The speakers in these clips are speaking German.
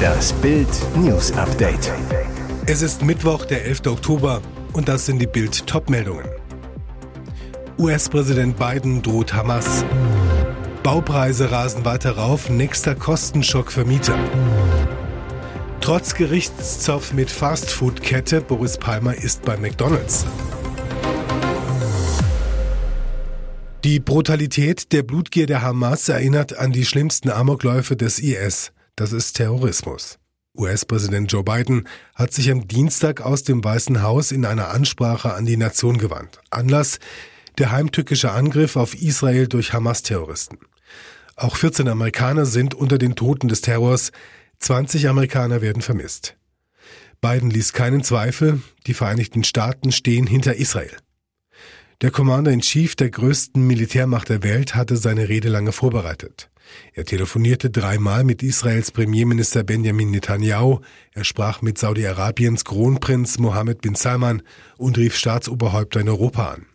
Das Bild News Update. Es ist Mittwoch, der 11. Oktober und das sind die Bild Topmeldungen. US-Präsident Biden droht Hamas. Baupreise rasen weiter rauf, nächster Kostenschock für Mieter. Trotz Gerichtszoff mit Fastfood-Kette, Boris Palmer ist bei McDonald's. Die Brutalität der Blutgier der Hamas erinnert an die schlimmsten Amokläufe des IS. Das ist Terrorismus. US-Präsident Joe Biden hat sich am Dienstag aus dem Weißen Haus in einer Ansprache an die Nation gewandt. Anlass der heimtückische Angriff auf Israel durch Hamas-Terroristen. Auch 14 Amerikaner sind unter den Toten des Terrors, 20 Amerikaner werden vermisst. Biden ließ keinen Zweifel, die Vereinigten Staaten stehen hinter Israel. Der Commander-in-Chief der größten Militärmacht der Welt hatte seine Rede lange vorbereitet. Er telefonierte dreimal mit Israels Premierminister Benjamin Netanyahu, er sprach mit Saudi-Arabiens Kronprinz Mohammed bin Salman und rief Staatsoberhäupter in Europa an.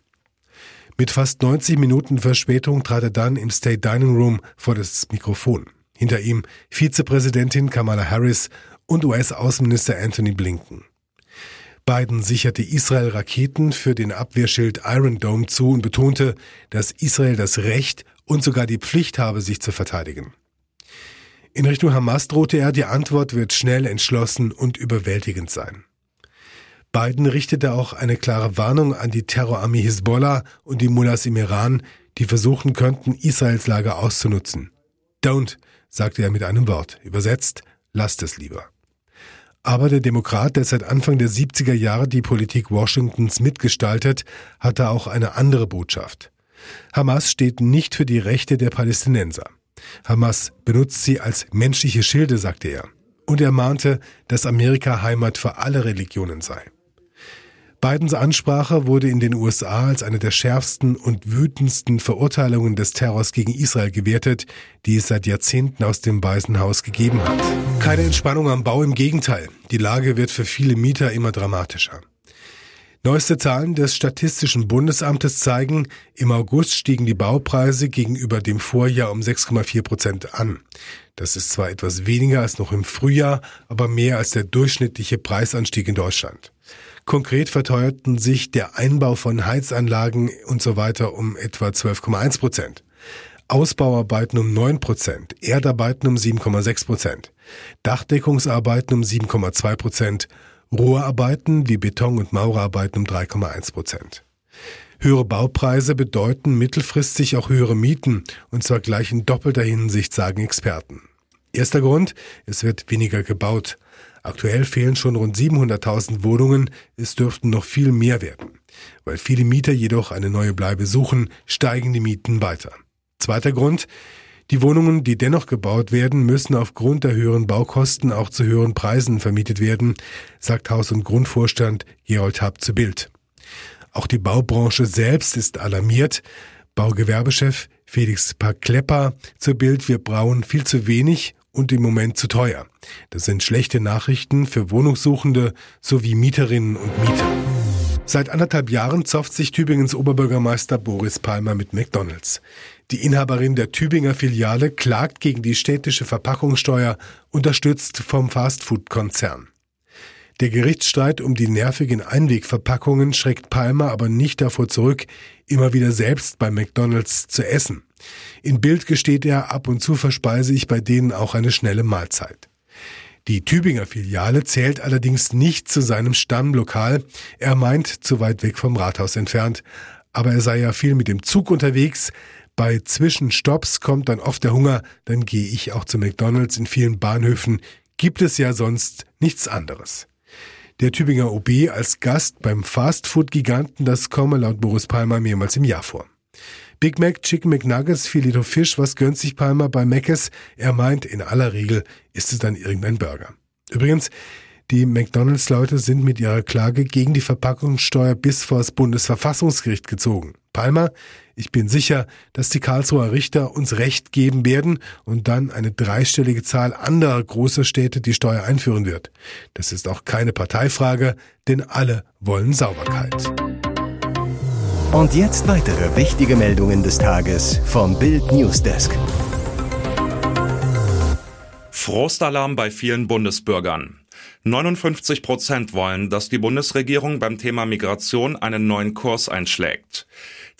Mit fast 90 Minuten Verspätung trat er dann im State Dining Room vor das Mikrofon. Hinter ihm Vizepräsidentin Kamala Harris und US-Außenminister Anthony Blinken. Biden sicherte Israel Raketen für den Abwehrschild Iron Dome zu und betonte, dass Israel das Recht und sogar die Pflicht habe, sich zu verteidigen. In Richtung Hamas drohte er, die Antwort wird schnell, entschlossen und überwältigend sein. Biden richtete auch eine klare Warnung an die Terrorarmee Hisbollah und die Mullahs im Iran, die versuchen könnten, Israels Lage auszunutzen. Don't, sagte er mit einem Wort. Übersetzt, lasst es lieber. Aber der Demokrat, der seit Anfang der 70er Jahre die Politik Washingtons mitgestaltet, hatte auch eine andere Botschaft. Hamas steht nicht für die Rechte der Palästinenser. Hamas benutzt sie als menschliche Schilde, sagte er. Und er mahnte, dass Amerika Heimat für alle Religionen sei. Bidens Ansprache wurde in den USA als eine der schärfsten und wütendsten Verurteilungen des Terrors gegen Israel gewertet, die es seit Jahrzehnten aus dem Weißen Haus gegeben hat. Keine Entspannung am Bau, im Gegenteil. Die Lage wird für viele Mieter immer dramatischer. Neueste Zahlen des Statistischen Bundesamtes zeigen, im August stiegen die Baupreise gegenüber dem Vorjahr um 6,4 Prozent an. Das ist zwar etwas weniger als noch im Frühjahr, aber mehr als der durchschnittliche Preisanstieg in Deutschland. Konkret verteuerten sich der Einbau von Heizanlagen und so weiter um etwa 12,1 Prozent. Ausbauarbeiten um 9 Prozent, Erdarbeiten um 7,6 Prozent, Dachdeckungsarbeiten um 7,2 Prozent, Rohrarbeiten wie Beton- und Maurerarbeiten um 3,1 Prozent. Höhere Baupreise bedeuten mittelfristig auch höhere Mieten, und zwar gleich in doppelter Hinsicht, sagen Experten. Erster Grund, es wird weniger gebaut. Aktuell fehlen schon rund 700.000 Wohnungen, es dürften noch viel mehr werden. Weil viele Mieter jedoch eine neue Bleibe suchen, steigen die Mieten weiter. Zweiter Grund, die Wohnungen, die dennoch gebaut werden, müssen aufgrund der höheren Baukosten auch zu höheren Preisen vermietet werden, sagt Haus- und Grundvorstand Gerold Happ zu Bild. Auch die Baubranche selbst ist alarmiert. Baugewerbechef Felix Parklepper zu Bild, wir brauen viel zu wenig und im Moment zu teuer. Das sind schlechte Nachrichten für Wohnungssuchende sowie Mieterinnen und Mieter. Seit anderthalb Jahren zofft sich Tübingens Oberbürgermeister Boris Palmer mit McDonalds. Die Inhaberin der Tübinger Filiale klagt gegen die städtische Verpackungssteuer, unterstützt vom Fastfood-Konzern. Der Gerichtsstreit um die nervigen Einwegverpackungen schreckt Palmer aber nicht davor zurück, immer wieder selbst bei McDonalds zu essen. In Bild gesteht er, ab und zu verspeise ich bei denen auch eine schnelle Mahlzeit. Die Tübinger Filiale zählt allerdings nicht zu seinem Stammlokal. Er meint, zu weit weg vom Rathaus entfernt. Aber er sei ja viel mit dem Zug unterwegs. Bei Zwischenstopps kommt dann oft der Hunger. Dann gehe ich auch zu McDonalds. In vielen Bahnhöfen gibt es ja sonst nichts anderes. Der Tübinger OB als Gast beim Fastfood-Giganten, das komme laut Boris Palmer mehrmals im Jahr vor. Big Mac, Chicken McNuggets, Filet Fisch, was gönnt sich Palmer bei Mc's? Er meint, in aller Regel ist es dann irgendein Burger. Übrigens, die McDonalds-Leute sind mit ihrer Klage gegen die Verpackungssteuer bis vor das Bundesverfassungsgericht gezogen. Palmer, ich bin sicher, dass die Karlsruher Richter uns Recht geben werden und dann eine dreistellige Zahl anderer großer Städte die Steuer einführen wird. Das ist auch keine Parteifrage, denn alle wollen Sauberkeit. Und jetzt weitere wichtige Meldungen des Tages vom Bild Newsdesk. Frostalarm bei vielen Bundesbürgern. 59 Prozent wollen, dass die Bundesregierung beim Thema Migration einen neuen Kurs einschlägt.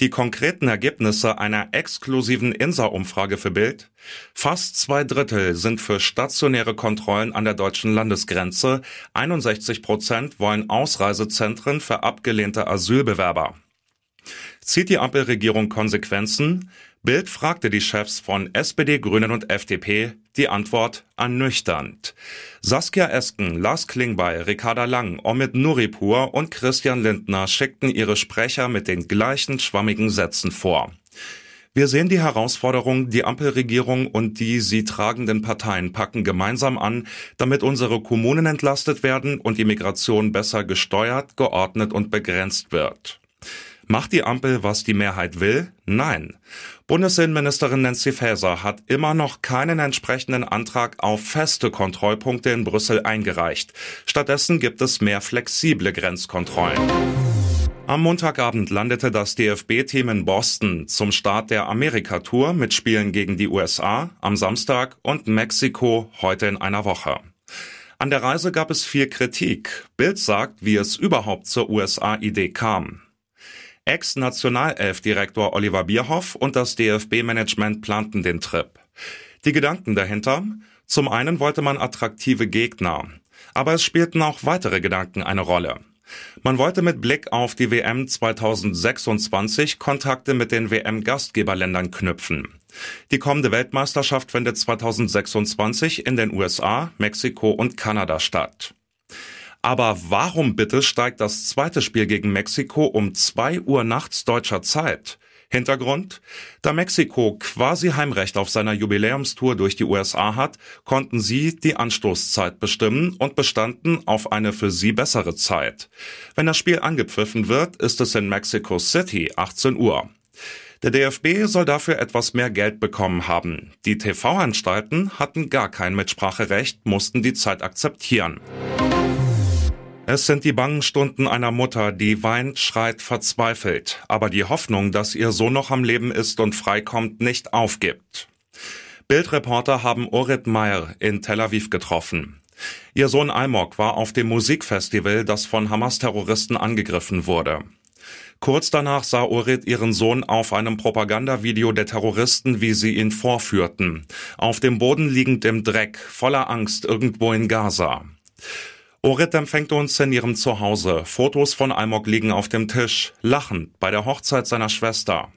Die konkreten Ergebnisse einer exklusiven INSA-Umfrage für Bild? Fast zwei Drittel sind für stationäre Kontrollen an der deutschen Landesgrenze. 61 Prozent wollen Ausreisezentren für abgelehnte Asylbewerber. Zieht die Ampelregierung Konsequenzen? Bild fragte die Chefs von SPD, Grünen und FDP. Die Antwort ernüchternd. Saskia Esken, Lars Klingbeil, Ricarda Lang, Omid Nuripur und Christian Lindner schickten ihre Sprecher mit den gleichen schwammigen Sätzen vor. Wir sehen die Herausforderung, die Ampelregierung und die sie tragenden Parteien packen gemeinsam an, damit unsere Kommunen entlastet werden und die Migration besser gesteuert, geordnet und begrenzt wird. Macht die Ampel, was die Mehrheit will? Nein. Bundesinnenministerin Nancy Faeser hat immer noch keinen entsprechenden Antrag auf feste Kontrollpunkte in Brüssel eingereicht. Stattdessen gibt es mehr flexible Grenzkontrollen. Am Montagabend landete das DFB-Team in Boston zum Start der Amerika-Tour mit Spielen gegen die USA am Samstag und Mexiko heute in einer Woche. An der Reise gab es viel Kritik. Bild sagt, wie es überhaupt zur USA-Idee kam. Ex-Nationalelf-Direktor Oliver Bierhoff und das DFB-Management planten den Trip. Die Gedanken dahinter? Zum einen wollte man attraktive Gegner, aber es spielten auch weitere Gedanken eine Rolle. Man wollte mit Blick auf die WM 2026 Kontakte mit den WM-Gastgeberländern knüpfen. Die kommende Weltmeisterschaft findet 2026 in den USA, Mexiko und Kanada statt. Aber warum bitte steigt das zweite Spiel gegen Mexiko um zwei Uhr nachts deutscher Zeit? Hintergrund? Da Mexiko quasi Heimrecht auf seiner Jubiläumstour durch die USA hat, konnten sie die Anstoßzeit bestimmen und bestanden auf eine für sie bessere Zeit. Wenn das Spiel angepfiffen wird, ist es in Mexico City 18 Uhr. Der DFB soll dafür etwas mehr Geld bekommen haben. Die TV-Anstalten hatten gar kein Mitspracherecht, mussten die Zeit akzeptieren. Es sind die bangen Stunden einer Mutter, die weint, schreit, verzweifelt, aber die Hoffnung, dass ihr Sohn noch am Leben ist und freikommt, nicht aufgibt. Bildreporter haben Orit Meyer in Tel Aviv getroffen. Ihr Sohn Almog war auf dem Musikfestival, das von Hamas-Terroristen angegriffen wurde. Kurz danach sah Orit ihren Sohn auf einem Propagandavideo der Terroristen, wie sie ihn vorführten, auf dem Boden liegend im Dreck, voller Angst irgendwo in Gaza. Orit empfängt uns in ihrem Zuhause. Fotos von Almog liegen auf dem Tisch, lachend bei der Hochzeit seiner Schwester.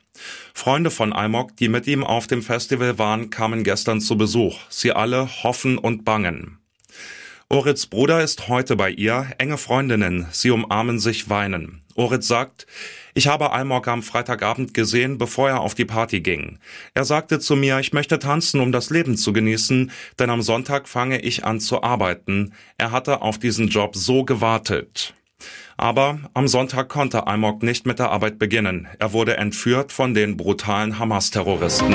Freunde von Almog, die mit ihm auf dem Festival waren, kamen gestern zu Besuch. Sie alle hoffen und bangen. Orits Bruder ist heute bei ihr, enge Freundinnen, sie umarmen sich weinen. Orit sagt, ich habe Almog am Freitagabend gesehen, bevor er auf die Party ging. Er sagte zu mir, ich möchte tanzen, um das Leben zu genießen, denn am Sonntag fange ich an zu arbeiten. Er hatte auf diesen Job so gewartet. Aber am Sonntag konnte Almog nicht mit der Arbeit beginnen. Er wurde entführt von den brutalen Hamas-Terroristen.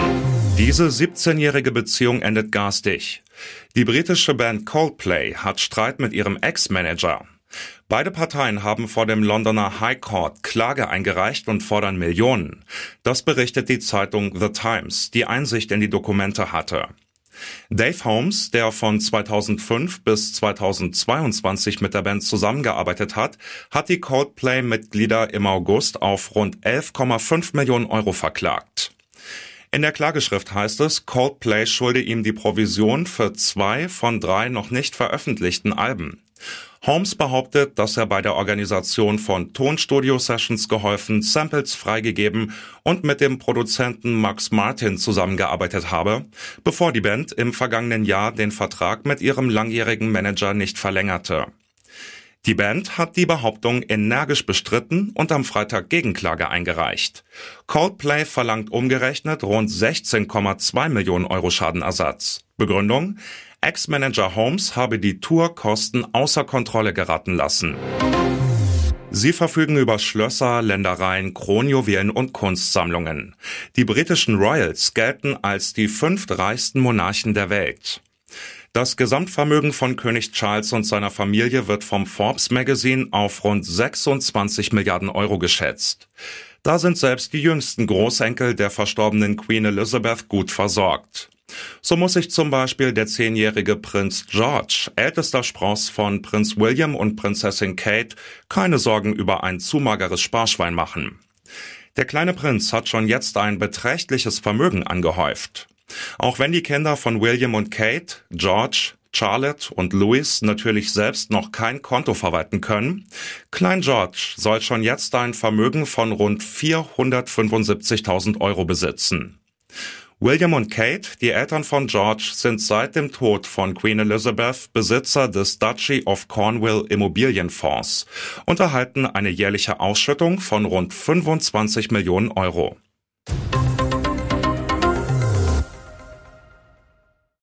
Diese 17-jährige Beziehung endet garstig. Die britische Band Coldplay hat Streit mit ihrem Ex-Manager. Beide Parteien haben vor dem Londoner High Court Klage eingereicht und fordern Millionen. Das berichtet die Zeitung The Times, die Einsicht in die Dokumente hatte. Dave Holmes, der von 2005 bis 2022 mit der Band zusammengearbeitet hat, hat die Coldplay-Mitglieder im August auf rund 11,5 Millionen Euro verklagt. In der Klageschrift heißt es, Coldplay schulde ihm die Provision für zwei von drei noch nicht veröffentlichten Alben. Holmes behauptet, dass er bei der Organisation von Tonstudio-Sessions geholfen, Samples freigegeben und mit dem Produzenten Max Martin zusammengearbeitet habe, bevor die Band im vergangenen Jahr den Vertrag mit ihrem langjährigen Manager nicht verlängerte. Die Band hat die Behauptung energisch bestritten und am Freitag Gegenklage eingereicht. Coldplay verlangt umgerechnet rund 16,2 Millionen Euro Schadenersatz. Begründung? Ex-Manager Holmes habe die Tourkosten außer Kontrolle geraten lassen. Sie verfügen über Schlösser, Ländereien, Kronjuwelen und Kunstsammlungen. Die britischen Royals gelten als die fünftreichsten Monarchen der Welt. Das Gesamtvermögen von König Charles und seiner Familie wird vom Forbes Magazine auf rund 26 Milliarden Euro geschätzt. Da sind selbst die jüngsten Großenkel der verstorbenen Queen Elizabeth gut versorgt. So muss sich zum Beispiel der zehnjährige Prinz George, ältester Spross von Prinz William und Prinzessin Kate, keine Sorgen über ein zu mageres Sparschwein machen. Der kleine Prinz hat schon jetzt ein beträchtliches Vermögen angehäuft. Auch wenn die Kinder von William und Kate, George, Charlotte und Louis natürlich selbst noch kein Konto verwalten können, Klein George soll schon jetzt ein Vermögen von rund 475.000 Euro besitzen. William und Kate, die Eltern von George, sind seit dem Tod von Queen Elizabeth Besitzer des Duchy of Cornwall Immobilienfonds und erhalten eine jährliche Ausschüttung von rund 25 Millionen Euro.